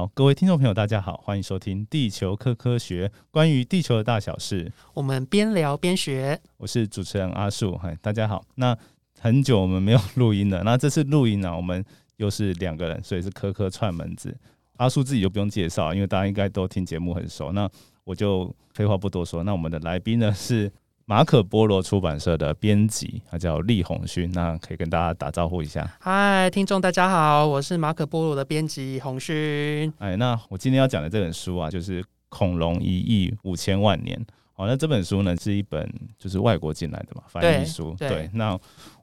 好，各位听众朋友，大家好，欢迎收听《地球科科学》，关于地球的大小事，我们边聊边学。我是主持人阿树，嗨，大家好。那很久我们没有录音了，那这次录音呢，我们又是两个人，所以是科科串门子。阿树自己就不用介绍，因为大家应该都听节目很熟。那我就废话不多说，那我们的来宾呢是。马可波罗出版社的编辑，他叫厉宏勋，那可以跟大家打招呼一下。嗨，听众大家好，我是马可波罗的编辑宏勋。哎，那我今天要讲的这本书啊，就是《恐龙一亿五千万年》。好，那这本书呢是一本就是外国进来的嘛翻译书。对，那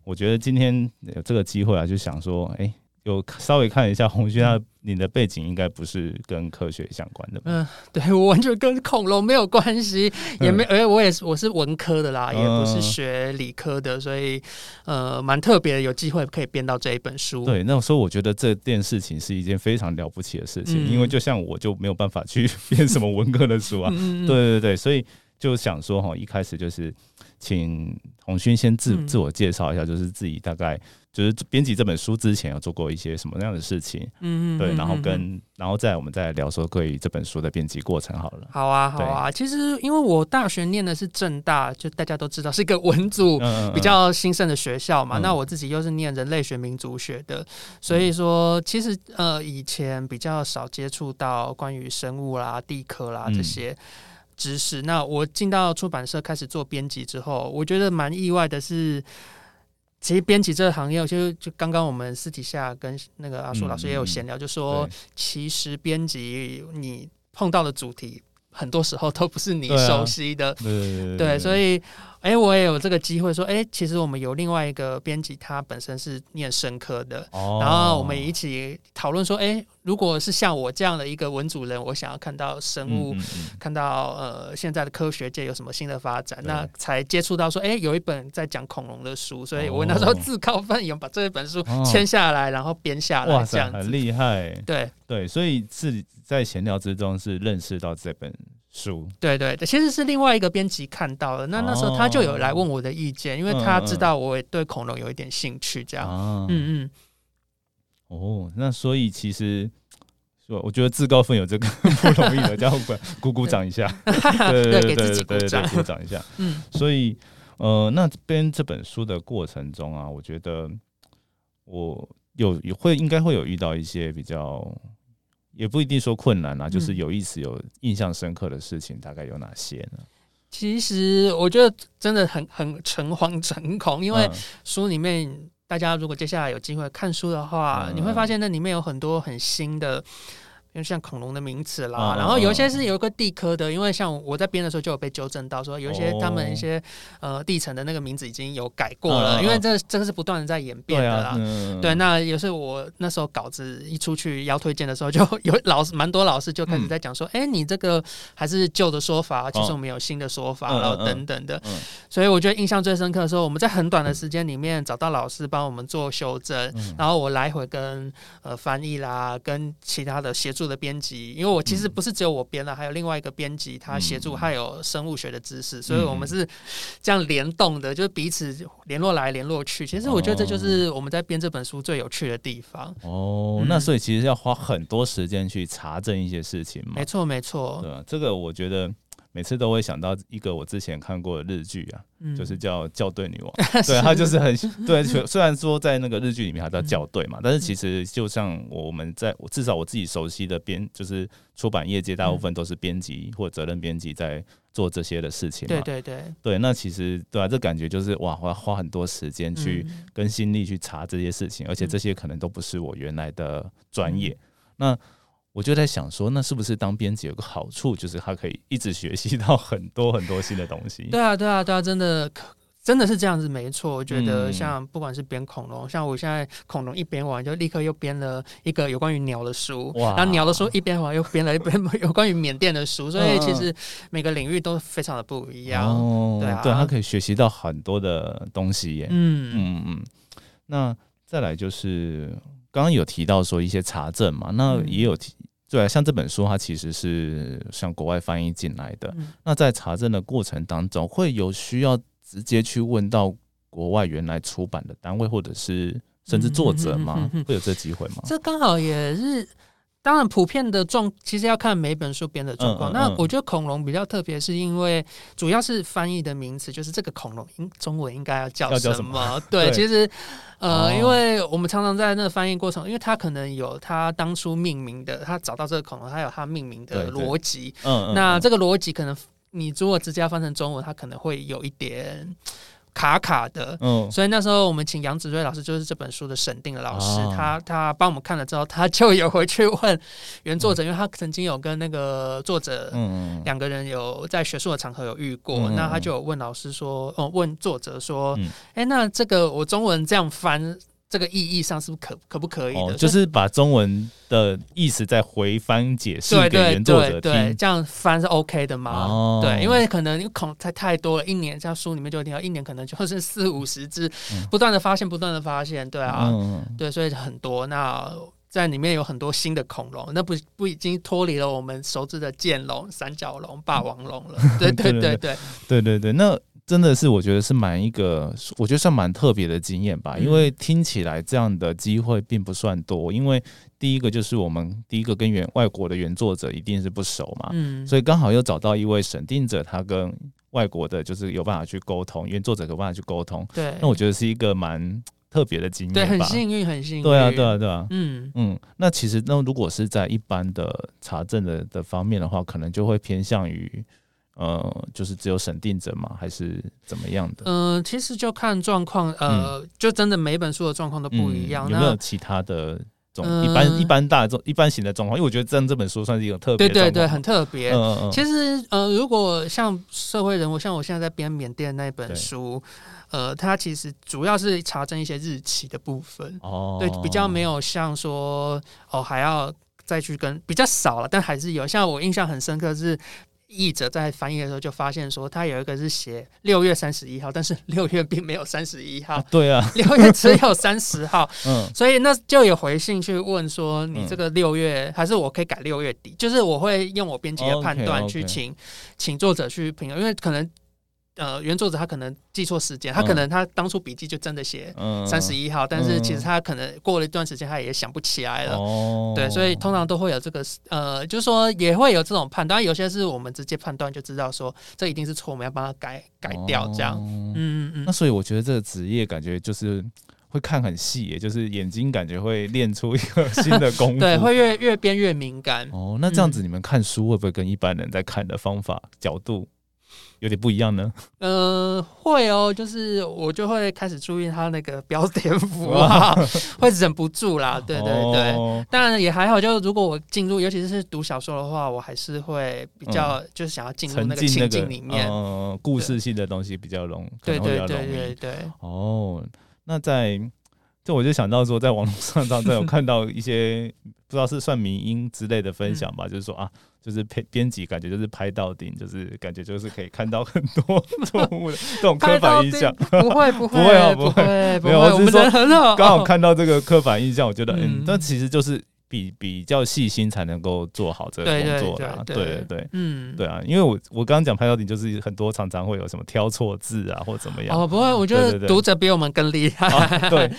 我觉得今天有这个机会啊，就想说，哎。有稍微看一下红军，他你的背景应该不是跟科学相关的。嗯，对我完全跟恐龙没有关系，也没，而且我也是我是文科的啦，也不是学理科的，所以呃，蛮特别的，有机会可以编到这一本书。对，那时候我觉得这件事情是一件非常了不起的事情，因为就像我就没有办法去 编什么文科的书啊。对对对，所以就想说哈，一开始就是请红勋先自自我介绍一下，就是自己大概。就是编辑这本书之前有做过一些什么样的事情？嗯嗯，对，然后跟然后再我们再聊说关于这本书的编辑过程好了。好啊，好啊。其实因为我大学念的是正大，就大家都知道是一个文组比较兴盛的学校嘛。那我自己又是念人类学、民族学的，所以说其实呃以前比较少接触到关于生物啦、地科啦这些知识。那我进到出版社开始做编辑之后，我觉得蛮意外的是。其实编辑这个行业，就就刚刚我们私底下跟那个阿树老师也有闲聊，就说其实编辑你碰到的主题，很多时候都不是你熟悉的，对，所以。哎，我也有这个机会说，哎，其实我们有另外一个编辑，他本身是念生科的，然后我们一起讨论说，哎，如果是像我这样的一个文主人，我想要看到生物，看到呃现在的科学界有什么新的发展，那才接触到说，哎，有一本在讲恐龙的书，所以我那时候自告奋勇把这一本书签下来，然后编下来，这样很厉害，对。对，所以是在闲聊之中是认识到这本。书对对对，其实是另外一个编辑看到了，那那时候他就有来问我的意见，因为他知道我对恐龙有一点兴趣，这样。嗯嗯。哦，那所以其实，我我觉得自告奋勇这个不容易的，叫鼓鼓掌一下，对对对对对对，鼓掌一下。嗯。所以呃，那编这本书的过程中啊，我觉得我有也会应该会有遇到一些比较。也不一定说困难啊，就是有意思、有印象深刻的事情，大概有哪些呢？其实我觉得真的很很诚惶诚恐，因为书里面大家如果接下来有机会看书的话，你会发现那里面有很多很新的。就像恐龙的名词啦，然后有一些是有一个地科的，因为像我在编的时候就有被纠正到，说有一些他们一些呃地层的那个名字已经有改过了，因为这这个是不断的在演变的啦。对，那也是我那时候稿子一出去要推荐的时候，就有老师蛮多老师就开始在讲说，哎，你这个还是旧的说法，其实我们有新的说法，然后等等的。所以我觉得印象最深刻的时候，我们在很短的时间里面找到老师帮我们做修正，然后我来回跟呃翻译啦，跟其他的协助。的编辑，因为我其实不是只有我编了，还有另外一个编辑，他协助，他有生物学的知识，所以我们是这样联动的，就是彼此联络来联络去。其实我觉得这就是我们在编这本书最有趣的地方。哦，那所以其实要花很多时间去查证一些事情嘛？没错，没错。对，这个我觉得。每次都会想到一个我之前看过的日剧啊，就是叫《校对女王》，对，她就是很对。虽然说在那个日剧里面她叫校对嘛，但是其实就像我们在至少我自己熟悉的编，就是出版业界大部分都是编辑或责任编辑在做这些的事情。对对对。对，那其实对啊，这感觉就是哇，我要花很多时间去跟心力去查这些事情，而且这些可能都不是我原来的专业。那我就在想说，那是不是当编辑有个好处，就是他可以一直学习到很多很多新的东西？对啊，对啊，对啊，真的，真的是这样子，没错。我觉得像不管是编恐龙，像我现在恐龙一编完，就立刻又编了一个有关于鸟的书，然后鸟的书一编完，又编了一本 有关于缅甸的书，所以其实每个领域都非常的不一样。对啊，对他可以学习到很多的东西耶。嗯嗯嗯。那再来就是刚刚有提到说一些查证嘛，那也有提。对，像这本书，它其实是向国外翻译进来的。那在查证的过程当中，会有需要直接去问到国外原来出版的单位，或者是甚至作者吗？会有这机会吗？这刚好也是。当然，普遍的状其实要看每本书编的状况。那我觉得恐龙比较特别，是因为主要是翻译的名词，就是这个恐龙应中文应该要叫什么？对，其实呃，因为我们常常在那个翻译过程，因为它可能有它当初命名的，他找到这个恐龙，它有它命名的逻辑。嗯，那这个逻辑可能你如果直接翻成中文，它可能会有一点。卡卡的，嗯，所以那时候我们请杨子睿老师，就是这本书的审定的老师，他他帮我们看了之后，他就有回去问原作者，因为他曾经有跟那个作者，嗯两个人有在学术的场合有遇过，那他就有问老师说，哦，问作者说，哎，那这个我中文这样翻。这个意义上是不是可可不可以的？就是把中文的意思再回翻解释给原作者听，这样翻是 OK 的吗？对，因为可能恐太太多了，一年像书里面就听到一年可能就是四五十只，不断的发现，不断的发现，对啊，对，所以很多。那在里面有很多新的恐龙，那不不已经脱离了我们熟知的剑龙、三角龙、霸王龙了？对对对对对对对，那。真的是，我觉得是蛮一个，我觉得算蛮特别的经验吧。因为听起来这样的机会并不算多。因为第一个就是我们第一个跟原外国的原作者一定是不熟嘛，嗯，所以刚好又找到一位审定者，他跟外国的就是有办法去沟通，原作者有办法去沟通。对，那我觉得是一个蛮特别的经验，对，很幸运，很幸运。对啊，对啊，对啊，嗯嗯。那其实那如果是在一般的查证的的方面的话，可能就会偏向于。呃，就是只有审定者吗？还是怎么样的？嗯，其实就看状况，呃，就真的每本书的状况都不一样。有没有其他的种一般一般大众一般型的状况？因为我觉得这这本书算是一个特别，对对对，很特别。其实呃，如果像社会人物，像我现在在编缅甸那本书，呃，它其实主要是查证一些日期的部分。哦，对，比较没有像说哦，还要再去跟比较少了，但还是有。像我印象很深刻是。译者在翻译的时候就发现说，他有一个是写六月三十一号，但是 六月并没有三十一号，对啊，六月只有三十号，嗯，所以那就有回信去问说，你这个六月还是我可以改六月底，就是我会用我编辑的判断去请请作者去评，因为可能。呃，原作者他可能记错时间，他可能他当初笔记就真的写三十一号，但是其实他可能过了一段时间，他也想不起来了。对，所以通常都会有这个呃，就是说也会有这种判断，有些是我们直接判断就知道说这一定是错，我们要帮他改改掉这样。嗯嗯嗯。那所以我觉得这个职业感觉就是会看很细，也就是眼睛感觉会练出一个新的功夫，对，会越越变越敏感。哦，那这样子你们看书会不会跟一般人在看的方法角度？有点不一样呢。呃，会哦，就是我就会开始注意他那个标点符号，会忍不住啦。对对对，当然也还好。就如果我进入，尤其是读小说的话，我还是会比较就是想要进入那个情境里面，故事性的东西比较容，对对对对对。哦，那在这我就想到说，在网络上 当中有看到一些不知道是算民音之类的分享吧，就是说啊。就是编编辑感觉就是拍到顶，就是感觉就是可以看到很多 错误的这种刻板印象。不会 不会不会不会，没有，我是说刚好看到这个刻板印象，我觉得嗯，但其实就是。比比较细心才能够做好这个工作的，对对。对，嗯，对啊，因为我我刚刚讲拍到底就是很多常常会有什么挑错字啊或怎么样。哦，不会，我觉得读者比我们更厉害，对。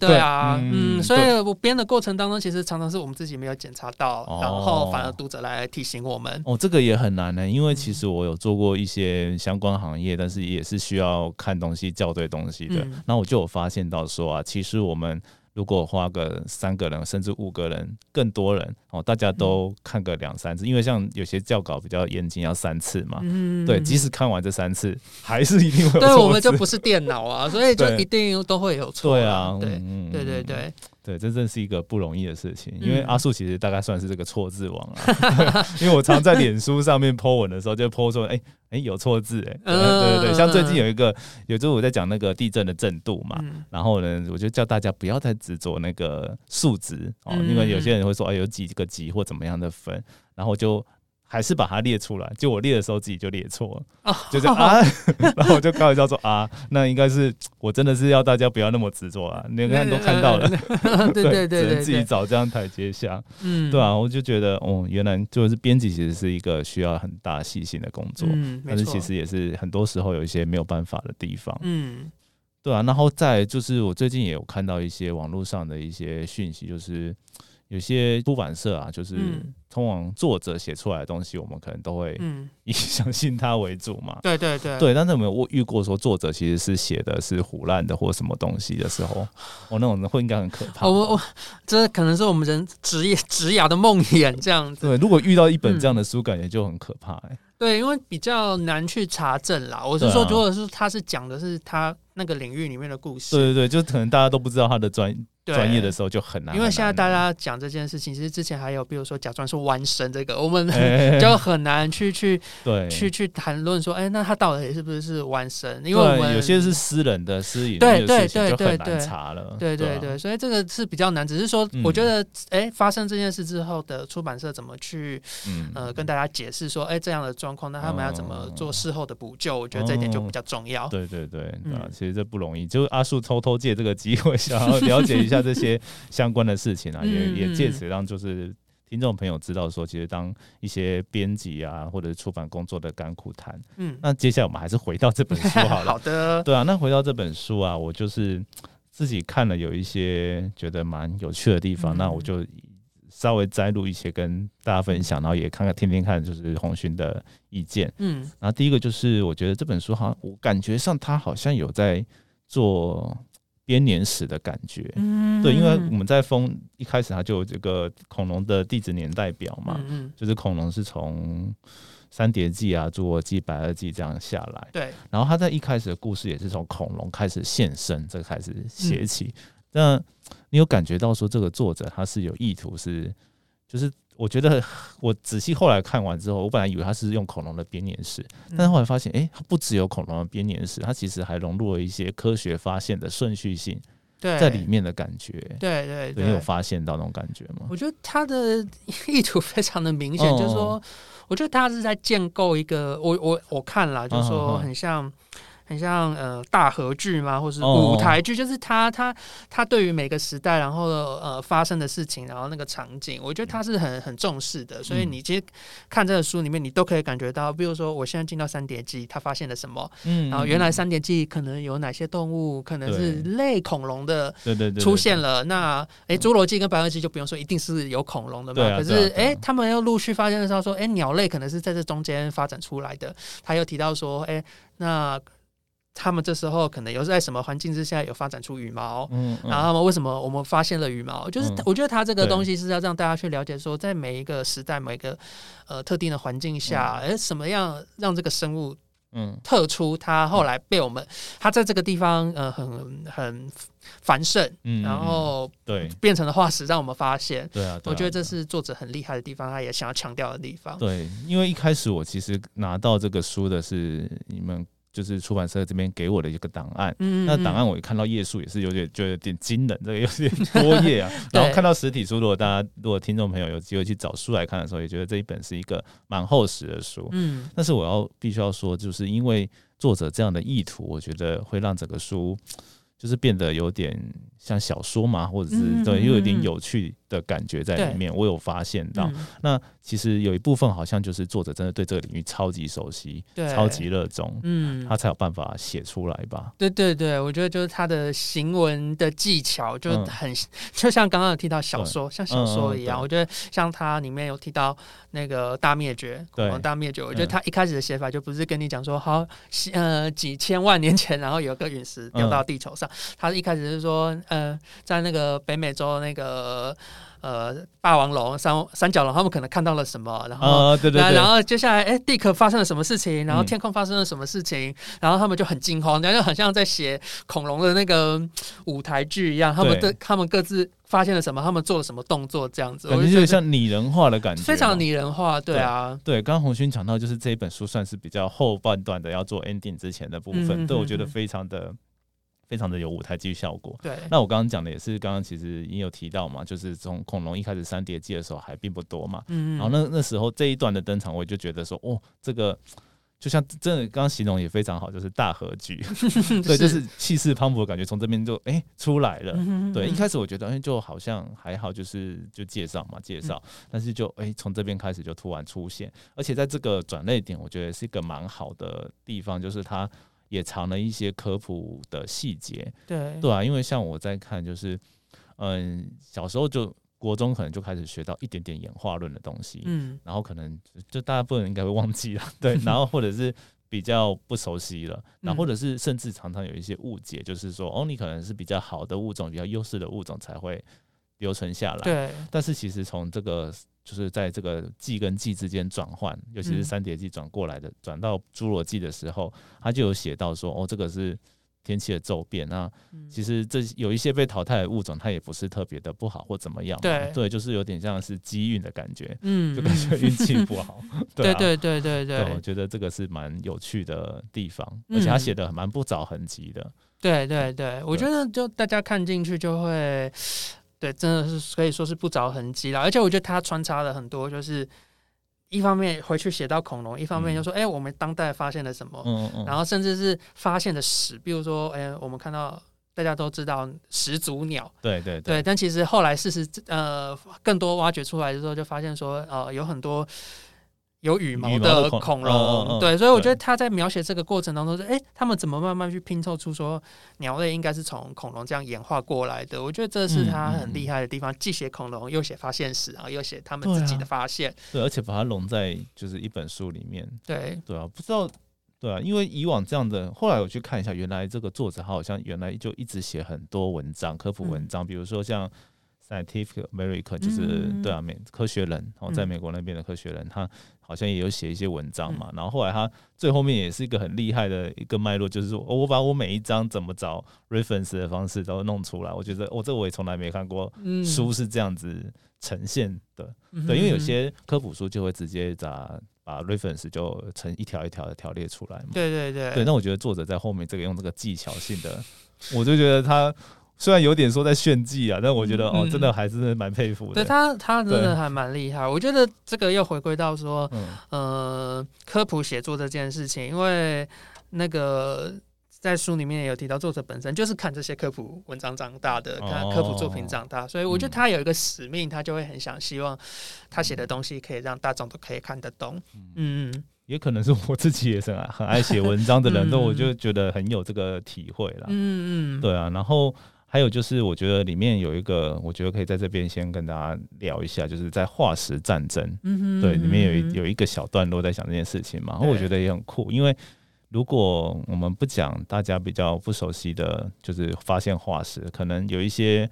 对啊，嗯，所以我编的过程当中，其实常常是我们自己没有检查到，然后反而读者来提醒我们。哦，这个也很难呢，因为其实我有做过一些相关行业，但是也是需要看东西校对东西的，那我就有发现到说啊，其实我们。如果花个三个人甚至五个人更多人哦，大家都看个两三次，因为像有些教稿比较严谨，要三次嘛。嗯，对，即使看完这三次，还是一定会。对，我们就不是电脑啊，所以就一定都会有错。对啊，对，对对对。对，真正是一个不容易的事情，因为阿树其实大概算是这个错字王啊。因为我常在脸书上面 po 文的时候，就 po 说，哎哎有错字，哎，对对对，像最近有一个，有时候我在讲那个地震的震度嘛，然后呢，我就叫大家不要再执着那个数值哦，因为有些人会说，哎，有几个级或怎么样的分，然后就。还是把它列出来，就我列的时候自己就列错了，就这样啊，然后我就开玩笑说啊，那应该是我真的是要大家不要那么执着啊，你看都看到了，对对 对，只能自己找这样台阶下，嗯，对啊，我就觉得哦，原来就是编辑其实是一个需要很大细心的工作，嗯，但是其实也是很多时候有一些没有办法的地方，嗯，对啊，然后再就是我最近也有看到一些网络上的一些讯息，就是。有些出版社啊，就是通往作者写出来的东西，我们可能都会 以相信他为主嘛。对对对，对。但是有没有遇过说作者其实是写的是胡乱的或什么东西的时候，我 那种人会应该很可怕。我我这可能是我们人职业职涯的梦魇这样子。对，如果遇到一本这样的书，感觉就很可怕哎。对，因为比较难去查证啦。我是说，如果是他是讲的是他那个领域里面的故事，对对对，就可能大家都不知道他的专。专业的时候就很难，因为现在大家讲这件事情，其实之前还有，比如说假装是弯身这个，我们 就很难去去对去去谈论说，哎，那他到底是不是弯身？因为我们有些是私人的私隐，对对对对对，查了，对对对，所以这个是比较难。只是说，我觉得，哎，发生这件事之后的出版社怎么去呃跟大家解释说，哎，这样的状况，那他们要怎么做事后的补救？我觉得这一点就比较重要。对对对，啊，其实这不容易。就阿树偷偷借这个机会，想要 了解一下。像这些相关的事情啊，也也借此让就是听众朋友知道说，其实当一些编辑啊，或者出版工作的甘苦谈。嗯，那接下来我们还是回到这本书好了。好的，对啊，那回到这本书啊，我就是自己看了有一些觉得蛮有趣的地方，那我就稍微摘录一些跟大家分享，然后也看看听听看，就是红勋的意见。嗯，然后第一个就是我觉得这本书好像我感觉上他好像有在做。编年史的感觉，嗯对，因为我们在封一开始它就有这个恐龙的地质年代表嘛，嗯就是恐龙是从三叠纪啊、侏罗纪、白垩纪这样下来，对，然后他在一开始的故事也是从恐龙开始现身，这个开始写起。那你有感觉到说这个作者他是有意图，是就是。我觉得我仔细后来看完之后，我本来以为他是用恐龙的编年史，但是后来发现，哎，它不只有恐龙的编年史，它其实还融入了一些科学发现的顺序性在里面的感觉。对对对，你有发现到那种感觉吗？我觉得他的 意图非常的明显，就是说，我觉得他是在建构一个，我我我看了，就是说很像。很像呃大合剧吗，或是舞台剧？就是他他他对于每个时代，然后呃发生的事情，然后那个场景，我觉得他是很很重视的。所以你其实看这个书里面，你都可以感觉到，比如说我现在进到三叠纪，他发现了什么？嗯，然后原来三叠纪可能有哪些动物，可能是类恐龙的，对对对，出现了。那哎，侏罗纪跟白垩纪就不用说，一定是有恐龙的嘛。可是哎，他们又陆续发现的时候说，哎，鸟类可能是在这中间发展出来的。他又提到说，哎，那。他们这时候可能有在什么环境之下有发展出羽毛，嗯，然后他们为什么我们发现了羽毛？就是我觉得他这个东西是要让大家去了解说，在每一个时代、每个呃特定的环境下，哎，什么样让这个生物嗯特出？它后来被我们，它在这个地方呃很很繁盛，嗯，然后对变成了化石，让我们发现。对啊，我觉得这是作者很厉害的地方，他也想要强调的地方。对，因为一开始我其实拿到这个书的是你们。就是出版社这边给我的一个档案，那档案我一看到页数也是有点就有点惊人，这个有点多页啊。然后看到实体书，如果大家如果听众朋友有机会去找书来看的时候，也觉得这一本是一个蛮厚实的书。嗯，但是我要必须要说，就是因为作者这样的意图，我觉得会让整个书就是变得有点像小说嘛，或者是对，又有点有趣。的感觉在里面，我有发现到。那其实有一部分好像就是作者真的对这个领域超级熟悉，超级热衷，嗯，他才有办法写出来吧？对对对，我觉得就是他的行文的技巧就很，就像刚刚有提到小说，像小说一样。我觉得像他里面有提到那个大灭绝，对，大灭绝。我觉得他一开始的写法就不是跟你讲说，好，呃，几千万年前，然后有个陨石掉到地球上。他一开始是说，呃，在那个北美洲那个。呃，霸王龙、三三角龙，他们可能看到了什么？然后，对对对，然后接下来，哎，地壳发生了什么事情？然后天空发生了什么事情？然后他们就很惊慌，然后很像在写恐龙的那个舞台剧一样。他们的他们各自发现了什么？他们做了什么动作？这样子，感觉就像拟人化的感觉，非常拟人化。对啊，对。刚刚红勋讲到，就是这一本书算是比较后半段的，要做 ending 之前的部分，对我觉得非常的。非常的有舞台剧效果。对，那我刚刚讲的也是，刚刚其实也有提到嘛，就是从恐龙一开始三叠纪的时候还并不多嘛。嗯然后那那时候这一段的登场，我就觉得说，哦，这个就像真的刚刚形容也非常好，就是大合剧，对，就是气势磅礴的感觉从这边就哎出来了。对，一开始我觉得哎就好像还好，就是就介绍嘛介绍，但是就哎从这边开始就突然出现，而且在这个转泪点，我觉得是一个蛮好的地方，就是它。也藏了一些科普的细节，对。对啊，因为像我在看，就是嗯，小时候就国中可能就开始学到一点点演化论的东西，嗯，然后可能就大家不能应该会忘记了，对，然后或者是比较不熟悉了，然后或者是甚至常常有一些误解，就是说哦，你可能是比较好的物种，比较优势的物种才会留存下来，对，但是其实从这个。就是在这个季跟季之间转换，尤其是三叠纪转过来的，转到侏罗纪的时候，他就有写到说，哦，这个是天气的骤变。那其实这有一些被淘汰的物种，它也不是特别的不好或怎么样。对，对，就是有点像是机运的感觉，嗯，就感觉运气不好。对对对对对，我觉得这个是蛮有趣的地方，而且他写的蛮不着痕迹的。对对对，我觉得就大家看进去就会。对，真的是可以说是不着痕迹了。而且我觉得他穿插了很多，就是一方面回去写到恐龙，一方面就说，哎，我们当代发现了什么？嗯嗯。然后甚至是发现的史，比如说，哎，我们看到大家都知道始祖鸟，对对对。但其实后来事实呃更多挖掘出来的时候，就发现说，呃，有很多。有羽毛的恐龙，对，所以我觉得他在描写这个过程当中，说，哎，他们怎么慢慢去拼凑出说鸟类应该是从恐龙这样演化过来的？我觉得这是他很厉害的地方，既写恐龙，又写发现史，然后又写他们自己的发现，对，而且把它融在就是一本书里面，对，对啊，不知道，对啊，因为以往这样的，后来我去看一下，原来这个作者他好像原来就一直写很多文章，科普文章，比如说像。Scientific American 就是对啊，美科学人，然后在美国那边的科学人，他好像也有写一些文章嘛。然后后来他最后面也是一个很厉害的一个脉络，就是说我把我每一章怎么找 reference 的方式都弄出来。我觉得我这我也从来没看过书是这样子呈现的。对，因为有些科普书就会直接把把 reference 就成一条一条的条列出来嘛。对对对。对，那我觉得作者在后面这个用这个技巧性的，我就觉得他。虽然有点说在炫技啊，但我觉得哦，真的还是蛮佩服的。对他，他真的还蛮厉害。我觉得这个又回归到说，呃，科普写作这件事情，因为那个在书里面也有提到，作者本身就是看这些科普文章长大的，看科普作品长大，所以我觉得他有一个使命，他就会很想希望他写的东西可以让大众都可以看得懂。嗯，也可能是我自己也是很爱写文章的人，那我就觉得很有这个体会了。嗯嗯，对啊，然后。还有就是，我觉得里面有一个，我觉得可以在这边先跟大家聊一下，就是在化石战争，对，里面有一有一个小段落在讲这件事情嘛，我觉得也很酷，因为如果我们不讲大家比较不熟悉的就是发现化石，可能有一些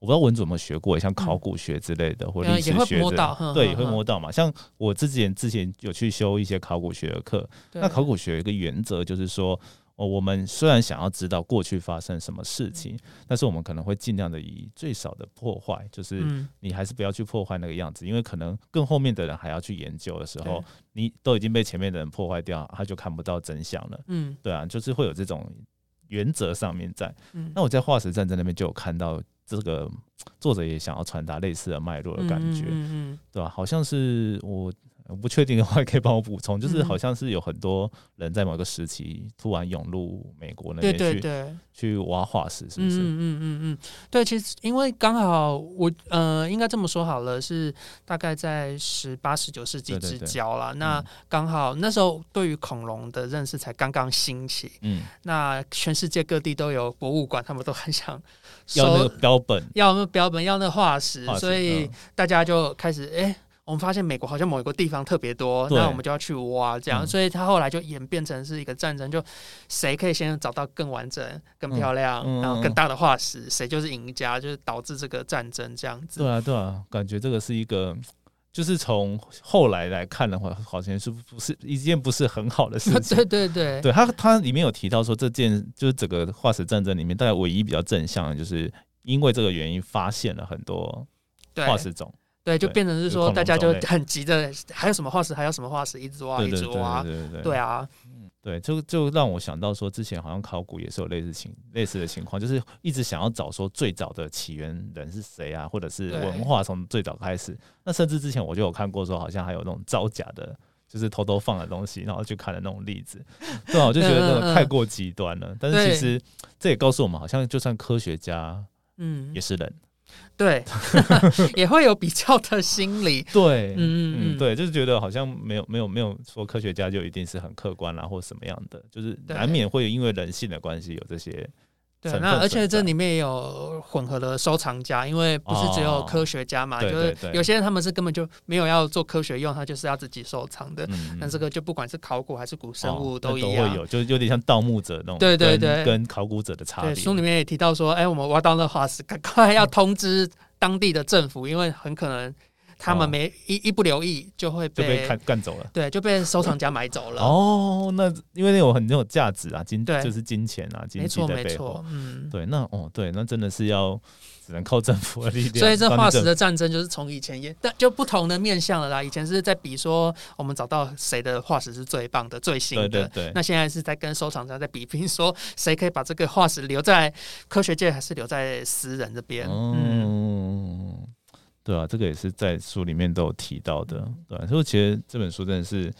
我不知道文主有没有学过，像考古学之类的或历史学的，对，也会摸到嘛。像我之前之前有去修一些考古学的课，那考古学有一个原则就是说。哦，我们虽然想要知道过去发生什么事情，但是我们可能会尽量的以最少的破坏，就是你还是不要去破坏那个样子，因为可能更后面的人还要去研究的时候，你都已经被前面的人破坏掉，他就看不到真相了。嗯，对啊，就是会有这种原则上面在。那我在化石战争那边就有看到这个作者也想要传达类似的脉络的感觉，嗯对吧？好像是我。我不确定的话，可以帮我补充。就是好像是有很多人在某个时期突然涌入美国那边去，去挖化石，是不是？嗯嗯嗯嗯，对。其实因为刚好我呃，应该这么说好了，是大概在十八、十九世纪之交了。那刚好那时候对于恐龙的认识才刚刚兴起。嗯。那全世界各地都有博物馆，他们都很想要那个标本，要那标本，要那化石，所以大家就开始哎。我们发现美国好像某一个地方特别多，那我们就要去挖，这样，所以他后来就演变成是一个战争，就谁可以先找到更完整、更漂亮、然后更大的化石，谁就是赢家，就是导致这个战争这样子。对啊，对啊，感觉这个是一个，就是从后来来看的话，好像是不是一件不是很好的事 情？对对对，对他他里面有提到说，这件就是整个化石战争里面，大概唯一比较正向的，就是因为这个原因发现了很多化石种。对，就变成是说，大家就很急着，还有什么化石，还有什么化石，一直挖，一直挖，对对对，对啊，对，就就让我想到说，之前好像考古也是有类似情类似的情况，就是一直想要找说最早的起源人是谁啊，或者是文化从最早开始。那甚至之前我就有看过说，好像还有那种造假的，就是偷偷放的东西，然后去看的那种例子。对啊，我就觉得那个太过极端了。但是其实这也告诉我们，好像就算科学家，嗯，也是人。对，也会有比较的心理。对，嗯嗯，对，就是觉得好像没有没有没有说科学家就一定是很客观啦，或什么样的，就是难免会因为人性的关系有这些对，那而且这里面也有混合的收藏家，因为不是只有科学家嘛，就是有些人他们是根本就没有要做科学用，他就是要自己收藏的。那这个就不管是考古还是古生物都一样，都会有，就是有点像盗墓者那种。对对对，跟考古者的差别。书里面也提到说，哎，我们挖到那化石，赶快要通知当地的政府，因为很可能。他们没一一不留意，就会被干干走了。对，就被收藏家买走了。哦，那因为那种很有价值啊，金就是金钱啊，没错没错。嗯，对，那哦对，那真的是要只能靠政府的力量。所以这化石的战争就是从以前也，但就不同的面向了啦。以前是在比说我们找到谁的化石是最棒的、最新的。对对对。那现在是在跟收藏家在比拼，说谁可以把这个化石留在科学界，还是留在私人这边？嗯。对啊，这个也是在书里面都有提到的，对。所以其实这本书真的是，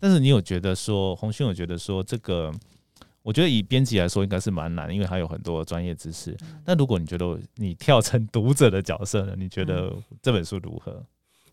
但是你有觉得说，洪勋有觉得说，这个我觉得以编辑来说应该是蛮难，因为还有很多专业知识。那如果你觉得你跳成读者的角色呢？你觉得这本书如何？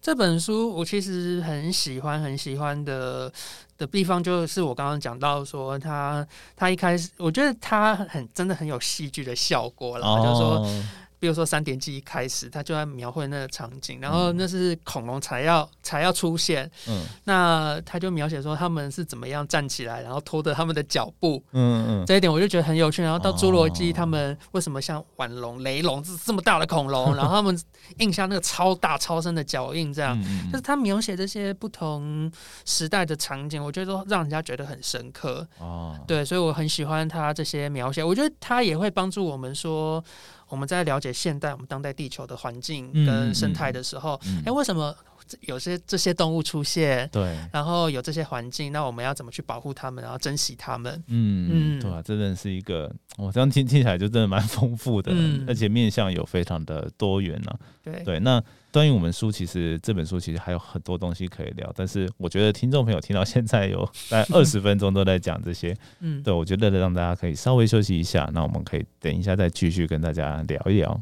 这本书我其实很喜欢，很喜欢的的地方就是我刚刚讲到说，他他一开始我觉得他很真的很有戏剧的效果了，就是说。比如说三点记一开始，他就在描绘那个场景，然后那是恐龙才要才要出现，嗯，那他就描写说他们是怎么样站起来，然后拖着他们的脚步，嗯嗯，这一点我就觉得很有趣。然后到侏罗纪，他们为什么像腕龙、雷龙这这么大的恐龙，然后他们印下那个超大超深的脚印，这样，就是他描写这些不同时代的场景，我觉得都让人家觉得很深刻。哦，对，所以我很喜欢他这些描写，我觉得他也会帮助我们说。我们在了解现代我们当代地球的环境跟生态的时候，哎，为什么有些这些动物出现？对，然后有这些环境，那我们要怎么去保护它们，然后珍惜它们？嗯嗯，对啊，真的是一个，我这样听 听起来就真的蛮丰富的，而且面向有非常的多元呢。对对，那。关于我们书，其实这本书其实还有很多东西可以聊，但是我觉得听众朋友听到现在有大概 二十分钟都在讲这些，嗯，对我觉得让大家可以稍微休息一下，那我们可以等一下再继续跟大家聊一聊。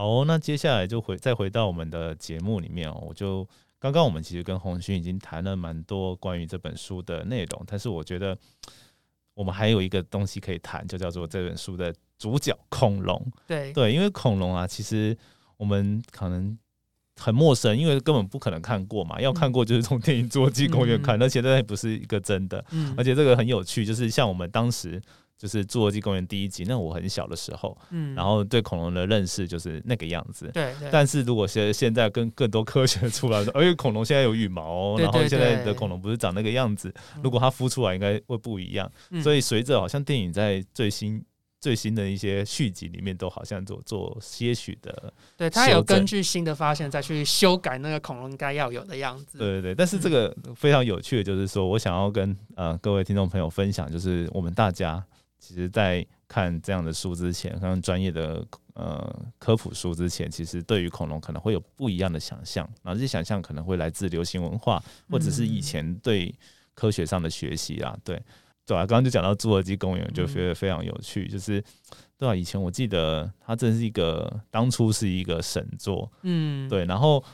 好，那接下来就回再回到我们的节目里面哦，我就。刚刚我们其实跟红勋已经谈了蛮多关于这本书的内容，但是我觉得我们还有一个东西可以谈，就叫做这本书的主角恐龙。对对，因为恐龙啊，其实我们可能很陌生，因为根本不可能看过嘛。要看过就是从电影《侏罗纪公园》看，而且那不是一个真的。嗯，而且这个很有趣，就是像我们当时。就是《侏罗纪公园》第一集，那我很小的时候，嗯，然后对恐龙的认识就是那个样子，对。但是如果现现在跟更多科学出来说，而且恐龙现在有羽毛，然后现在的恐龙不是长那个样子，如果它孵出来应该会不一样。所以随着好像电影在最新最新的一些续集里面，都好像做做些许的，对，它有根据新的发现再去修改那个恐龙应该要有的样子。对对对。但是这个非常有趣的，就是说我想要跟呃各位听众朋友分享，就是我们大家。其实，在看这样的书之前，看专业的呃科普书之前，其实对于恐龙可能会有不一样的想象，然后这些想象可能会来自流行文化，或者是以前对科学上的学习啊，对。对啊，刚刚就讲到侏罗纪公园，就觉得非常有趣，就是对啊，以前我记得它真是一个当初是一个神作，嗯，对，然后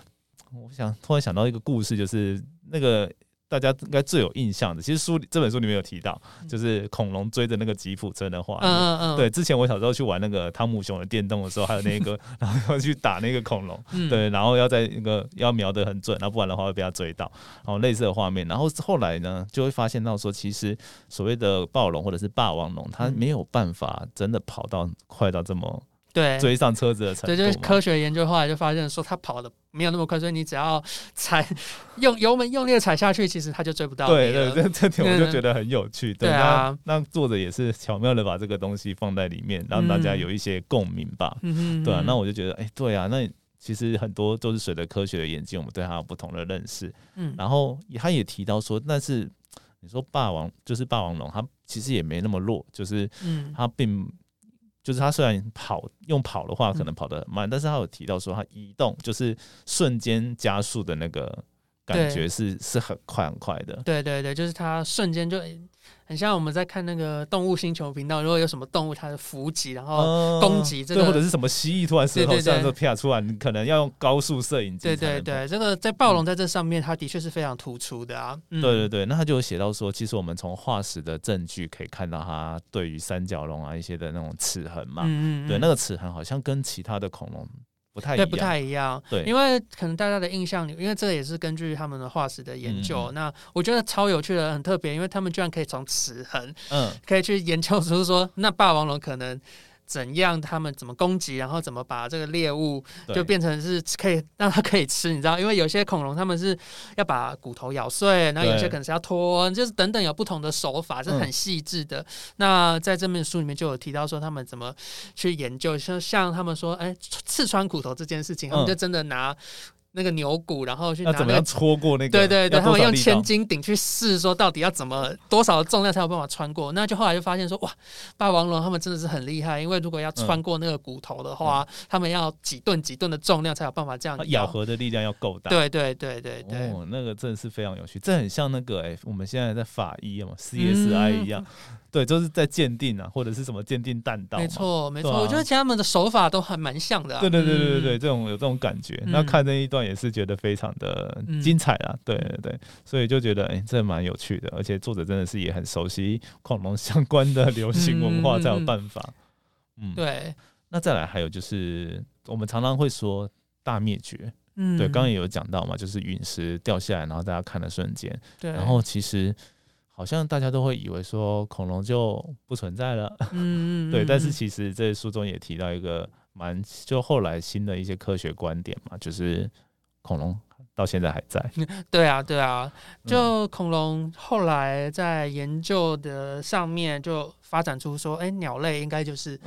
我想突然想到一个故事，就是那个。大家应该最有印象的，其实书这本书里面有提到，就是恐龙追着那个吉普车的画面。嗯嗯对，之前我小时候去玩那个汤姆熊的电动的时候，还有那个，然后要去打那个恐龙。对，然后要在那个要瞄得很准，然后不然的话会被他追到。然后类似的画面，然后后来呢，就会发现到说，其实所谓的暴龙或者是霸王龙，它没有办法真的跑到快到这么。对，追上车子的程度。对，就是科学研究后来就发现说，它跑的没有那么快，所以你只要踩用油门用力的踩下去，其实它就追不到对对，这这点我就觉得很有趣。对啊，那作者也是巧妙的把这个东西放在里面，让大家有一些共鸣吧。嗯嗯。对啊，那我就觉得，哎，对啊，那其实很多都是随着科学的演进，我们对它有不同的认识。嗯。然后他也提到说，但是你说霸王就是霸王龙，它其实也没那么弱，就是嗯，它并。就是它虽然跑用跑的话可能跑得很慢，但是它有提到说它移动就是瞬间加速的那个感觉是是很快很快的。对对对，就是它瞬间就。很像我们在看那个动物星球频道，如果有什么动物它的伏击，然后攻击这个，或者是什么蜥蜴突然舌头这样子啪出来，你可能要用高速摄影机。对对对，这个在暴龙在这上面，它的确是非常突出的啊。对对对，那他就有写到说，其实我们从化石的证据可以看到，它对于三角龙啊一些的那种齿痕嘛，对那个齿痕好像跟其他的恐龙。不太对，不太一样。对，因为可能大家的印象里，因为这个也是根据他们的化石的研究。那我觉得超有趣的，很特别，因为他们居然可以从齿痕，嗯，可以去研究出说，那霸王龙可能。怎样？他们怎么攻击？然后怎么把这个猎物就变成是可以让它可以吃？你知道，因为有些恐龙他们是要把骨头咬碎，然后有些可能是要脱，就是等等有不同的手法，是很细致的。那在这本书里面就有提到说，他们怎么去研究，像像他们说，哎，刺穿骨头这件事情，他们就真的拿。那个牛骨，然后去拿怎么样戳过那个？对对对，他们用千斤顶去试，说到底要怎么多少的重量才有办法穿过？那就后来就发现说，哇，霸王龙他们真的是很厉害，因为如果要穿过那个骨头的话，他们要几吨几吨的重量才有办法这样咬合的力量要够大。对对对对对，哦，那个真的是非常有趣，这很像那个哎，我们现在在法医嘛，CSI 一样。对，就是在鉴定啊，或者是什么鉴定弹道。没错，没错。我觉得他们的手法都还蛮像的。对对对对对这种有这种感觉。那看那一段也是觉得非常的精彩啊。对对对，所以就觉得哎，这蛮有趣的。而且作者真的是也很熟悉恐龙相关的流行文化，才有办法。嗯，对。那再来还有就是，我们常常会说大灭绝。嗯，对，刚刚也有讲到嘛，就是陨石掉下来，然后大家看的瞬间。对。然后其实。好像大家都会以为说恐龙就不存在了，嗯，对。但是其实这书中也提到一个蛮，就后来新的一些科学观点嘛，就是恐龙到现在还在。对啊，对啊，就恐龙后来在研究的上面就发展出说，哎，鸟类应该就是。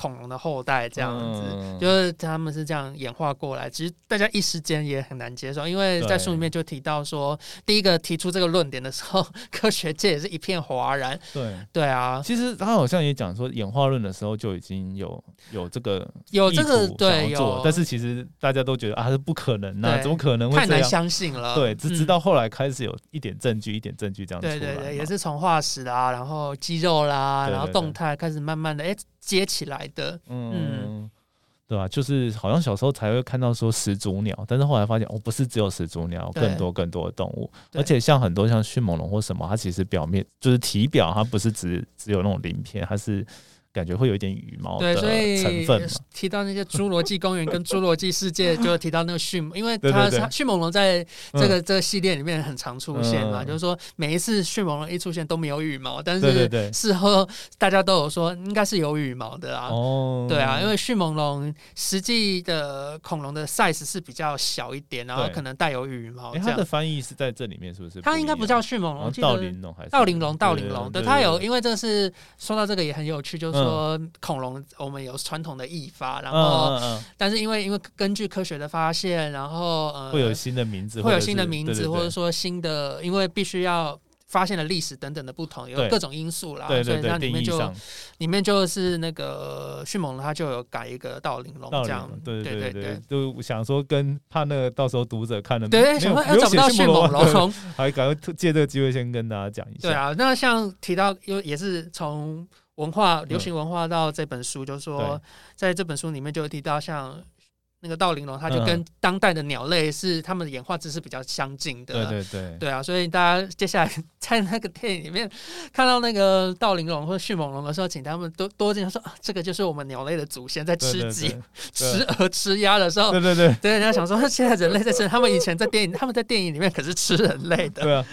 恐龙的后代这样子，就是他们是这样演化过来。其实大家一时间也很难接受，因为在书里面就提到说，第一个提出这个论点的时候，科学界也是一片哗然。对对啊，其实他好像也讲说，演化论的时候就已经有有这个有这个对有，但是其实大家都觉得啊是不可能那怎么可能会太难相信了？对，直直到后来开始有一点证据，一点证据这样。对对对，也是从化石啦，然后肌肉啦，然后动态开始慢慢的哎。接起来的，嗯，对吧？就是好像小时候才会看到说始祖鸟，但是后来发现哦，不是只有始祖鸟，更多更多的动物，而且像很多像迅猛龙或什么，它其实表面就是体表，它不是只只有那种鳞片，它是。感觉会有一点羽毛的成分提到那些侏罗纪公园跟侏罗纪世界，就提到那个迅，因为 它迅猛龙在这个这个系列里面很常出现嘛，就是说每一次迅猛龙一出现都没有羽毛，但是事后大家都有说应该是有羽毛的啊。哦，对啊，因为迅猛龙实际的恐龙的 size 是比较小一点，然后可能带有羽毛。它的翻译是在这里面是不是？它应该不叫迅猛龙，道林龙还是道林龙？道林龙，对，它有，因为这是说到这个也很有趣，就是。说恐龙，我们有传统的译法，然后，但是因为因为根据科学的发现，然后呃，会有新的名字，会有新的名字，或者说新的，因为必须要发现了历史等等的不同，有各种因素啦，所以那里面就里面就是那个迅猛龙，它就有改一个道林龙这样，对对对对，就想说跟怕那个到时候读者看的对，想说要找不到迅猛龙，还赶快借这个机会先跟大家讲一下，对啊，那像提到又也是从。文化流行文化到这本书，就是说，在这本书里面就提到像。那个盗灵龙，它就跟当代的鸟类是它们的演化知识比较相近的。对对对，对啊，所以大家接下来 在那个电影里面看到那个盗灵龙或者迅猛龙的时候，请他们多多进说，这个就是我们鸟类的祖先在吃鸡、吃鹅、吃鸭的时候。对对对，对人家想说，现在人类在吃，他们以前在电影，他们在电影里面可是吃人类的。对啊，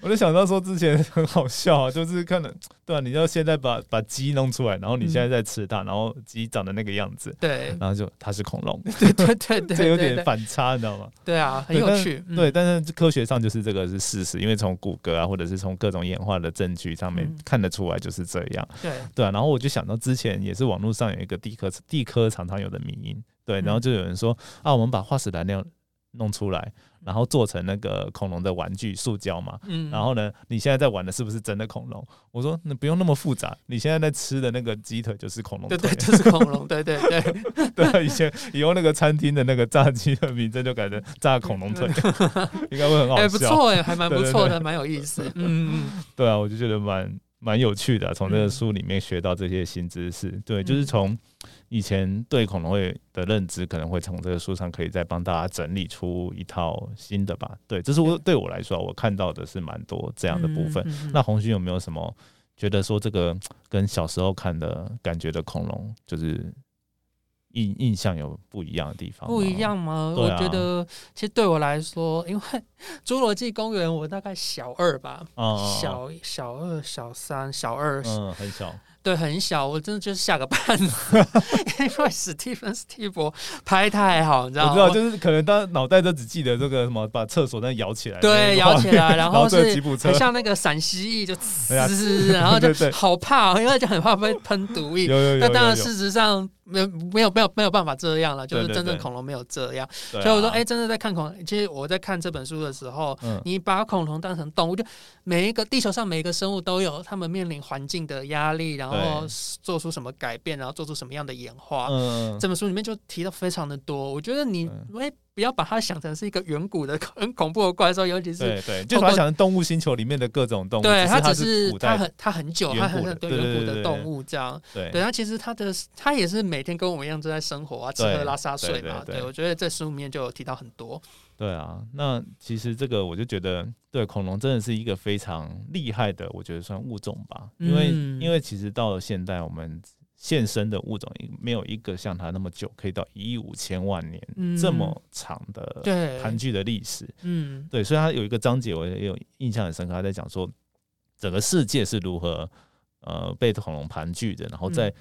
我就想到说之前很好笑啊，就是看了，对啊，你要现在把把鸡弄出来，然后你现在在吃它，然后鸡长的那个样子，对，然后就它是恐龙。对 对对，这有点反差，你知道吗？对啊，很有趣。对，但是科学上就是这个是事实，因为从骨骼啊，或者是从各种演化的证据上面看得出来就是这样。对对啊，然后我就想到之前也是网络上有一个地科地科常常有的迷因，对，然后就有人说啊，我们把化石燃料弄出来，然后做成那个恐龙的玩具塑胶嘛。嗯。然后呢，你现在在玩的是不是真的恐龙？我说那不用那么复杂，你现在在吃的那个鸡腿就是恐龙。对对，就是恐龙。对对对。对，以前以后那个餐厅的那个炸鸡的名字就改成炸恐龙腿，应该会很好笑。哎，不错哎，还蛮不错的，蛮有意思。嗯嗯。对啊，我就觉得蛮。蛮有趣的，从这个书里面学到这些新知识。对，就是从以前对恐龙会的认知，可能会从这个书上可以再帮大家整理出一套新的吧。对，这是我对我来说，我看到的是蛮多这样的部分。那红勋有没有什么觉得说这个跟小时候看的感觉的恐龙，就是？印印象有不一样的地方，不一样吗？我觉得其实对我来说，因为 侏罗纪公园我大概小二吧，小小二、小三、小二，嗯，很小。对，很小，我真的就是吓个半死，因为史蒂芬·史蒂博拍太好，你知道吗？我知道，就是可能他脑袋都只记得这个什么，把厕所那摇起来，对，摇起来，然后是很像那个陕西蜴，就滋，然后就 好怕，因为就很怕被喷毒液。那当然，事实上没有没有没有没有办法这样了，就是真正恐龙没有这样。所以我说，哎，真的在看恐，其实我在看这本书的时候，你把恐龙当成动物，就每一个地球上每一个生物都有他们面临环境的压力，然后。做出什么改变，然后做出什么样的演化？嗯，这本书里面就提到非常的多。我觉得你哎。不要把它想成是一个远古的很恐怖的怪兽，尤其是对对，就把它想成动物星球里面的各种动物。对，它只是它很它很久，它很对远古的动物这样。对，对，它其实它的它也是每天跟我们一样都在生活啊，吃喝拉撒睡嘛。对，我觉得在书里面就有提到很多。对啊，那其实这个我就觉得，对恐龙真的是一个非常厉害的，我觉得算物种吧。因为因为其实到了现代，我们。现身的物种没有一个像它那么久，可以到一亿五千万年这么长的盘踞的历史。嗯，对，所以它有一个章节我也有印象很深刻，他在讲说整个世界是如何呃被恐龙盘踞的，然后在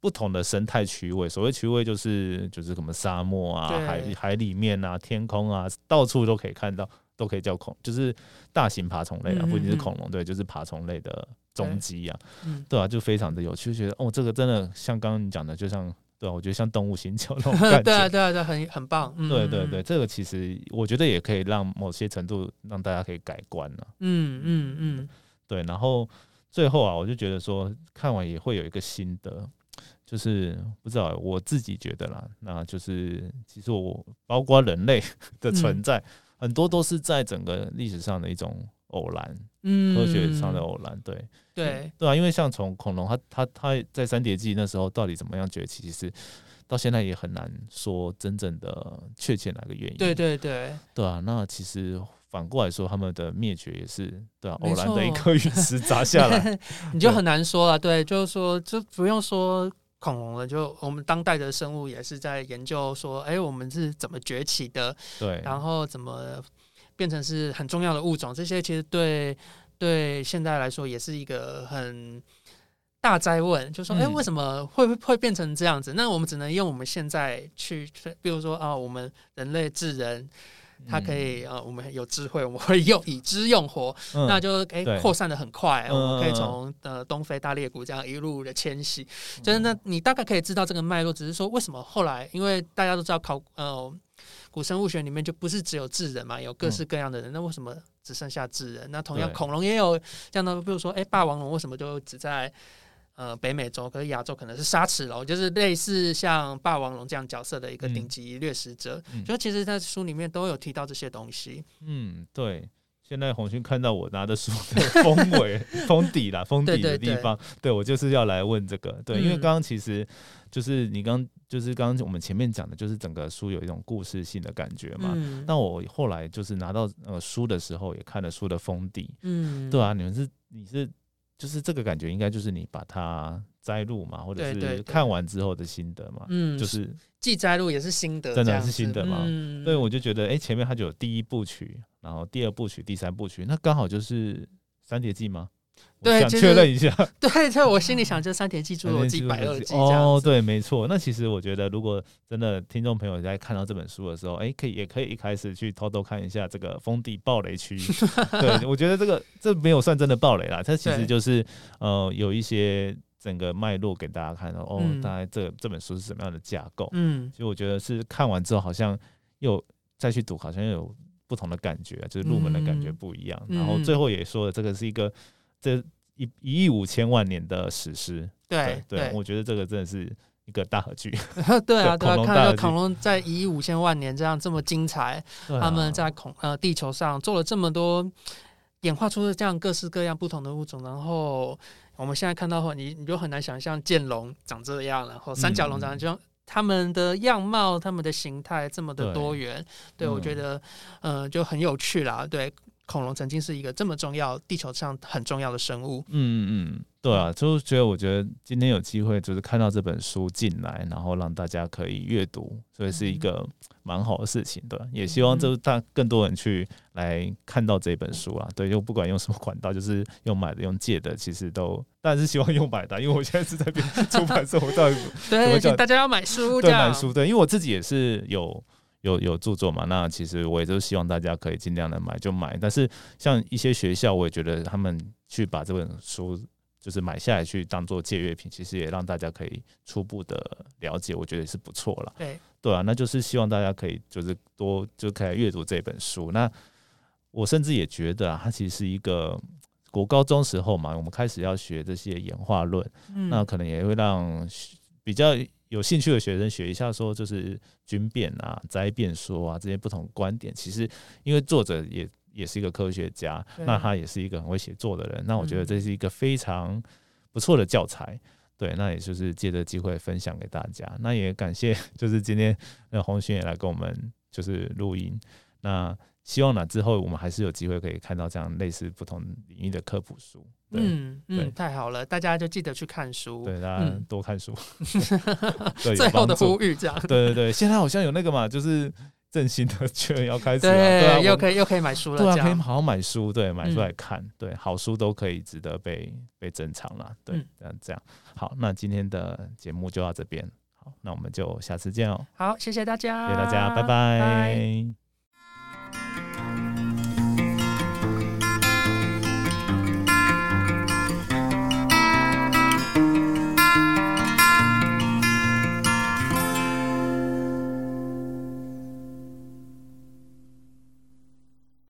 不同的生态区位，所谓区位就是就是什么沙漠啊、海海里面啊、天空啊，到处都可以看到，都可以叫恐，就是大型爬虫类啊，不仅是恐龙，对，就是爬虫类的。踪迹呀，对啊，就非常的有趣，觉得哦，这个真的像刚刚你讲的，就像对啊，我觉得像动物星球那种 感觉，对啊，对啊，对，很很棒，嗯。对对对，这个其实我觉得也可以让某些程度让大家可以改观了，嗯嗯嗯，对，然后最后啊，我就觉得说看完也会有一个心得，就是不知道我自己觉得啦，那就是其实我包括人类 的存在，很多都是在整个历史上的一种。偶然，嗯，科学上的偶然，对，对，对啊，因为像从恐龙，它它它在三叠纪那时候到底怎么样崛起，其实到现在也很难说真正的确切哪个原因。对对对，对啊，那其实反过来说，他们的灭绝也是对啊，偶然的一颗陨石砸下来，你就很难说了。对，就是说，就不用说恐龙了，就我们当代的生物也是在研究说，哎，我们是怎么崛起的？对，然后怎么。变成是很重要的物种，这些其实对对现在来说也是一个很大灾问，就说哎，为什么会会变成这样子？那我们只能用我们现在去，比如说啊，我们人类智人，它可以啊，我们有智慧，我们会用以知用火，那就哎扩散的很快，我们可以从呃东非大裂谷这样一路的迁徙，就是那你大概可以知道这个脉络，只是说为什么后来，因为大家都知道考呃。古生物学里面就不是只有智人嘛，有各式各样的人。那为什么只剩下智人？那同样恐龙也有这样的，比如说，哎，霸王龙为什么就只在呃北美洲？可是亚洲可能是沙齿龙，就是类似像霸王龙这样角色的一个顶级掠食者。就其实，在书里面都有提到这些东西。嗯，对。现在红勋看到我拿的书的封尾、封底啦，封底的地方，对我就是要来问这个。对，因为刚刚其实就是你刚就是刚刚我们前面讲的，就是整个书有一种故事性的感觉嘛。那我后来就是拿到呃书的时候，也看了书的封底。嗯，对啊，你们是你是就是这个感觉，应该就是你把它摘录嘛，或者是看完之后的心得嘛。嗯，就是既摘录也是心得，真的是心得嘛。所以我就觉得，哎，前面它就有第一部曲。然后第二部曲、第三部曲，那刚好就是三叠纪吗？对，想确认一下。对，在我心里想，这三叠纪、侏罗纪、百二记哦，对，没错。那其实我觉得，如果真的听众朋友在看到这本书的时候，哎，可以也可以一开始去偷偷看一下这个封地暴雷区。对，我觉得这个这没有算真的暴雷啦，它其实就是呃有一些整个脉络给大家看到哦，大概这这本书是什么样的架构。嗯，所以我觉得是看完之后，好像又再去读，好像又有。不同的感觉，就是入门的感觉不一样。然后最后也说了，这个是一个这一一亿五千万年的史诗。对对，我觉得这个真的是一个大合剧。对啊，对啊，看到恐龙在一亿五千万年这样这么精彩，他们在恐呃地球上做了这么多，演化出了这样各式各样不同的物种，然后。我们现在看到后，你你就很难想象剑龙长这样，然后三角龙长这样，它们的样貌、它们的形态这么的多元，对我觉得，呃，就很有趣啦。对，恐龙曾经是一个这么重要、地球上很重要的生物。嗯嗯。对啊，就是觉得我觉得今天有机会，就是看到这本书进来，然后让大家可以阅读，所以是一个蛮好的事情，对。也希望就是大更多人去来看到这本书啊，对，就不管用什么管道，就是用买的、用借的，其实都，但是希望用买的，因为我现在是在编出版社，我到底 对，大家要买书，对，买书，对，因为我自己也是有有有著作嘛，那其实我也就希望大家可以尽量的买就买，但是像一些学校，我也觉得他们去把这本书。就是买下来去当做借阅品，其实也让大家可以初步的了解，我觉得也是不错了。对对啊，那就是希望大家可以就是多就可以阅读这本书。那我甚至也觉得啊，它其实是一个国高中时候嘛，我们开始要学这些演化论，那可能也会让比较有兴趣的学生学一下，说就是军变啊、灾变说啊这些不同观点。其实因为作者也。也是一个科学家，那他也是一个很会写作的人，那我觉得这是一个非常不错的教材，对，那也就是借着机会分享给大家。那也感谢，就是今天那洪勋也来跟我们就是录音，那希望呢之后我们还是有机会可以看到这样类似不同领域的科普书。嗯嗯，太好了，大家就记得去看书，对，大家多看书。最后的呼吁，这样，对对对，现在好像有那个嘛，就是。振兴的券要开始了，对，又可以又可以买书了，对啊，可以好好买书，对，买出来看，对，好书都可以值得被被珍藏了，对，这样这样，好，那今天的节目就到这边，好，那我们就下次见哦，好，谢谢大家，谢谢大家，拜。拜。